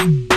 Mm-hmm.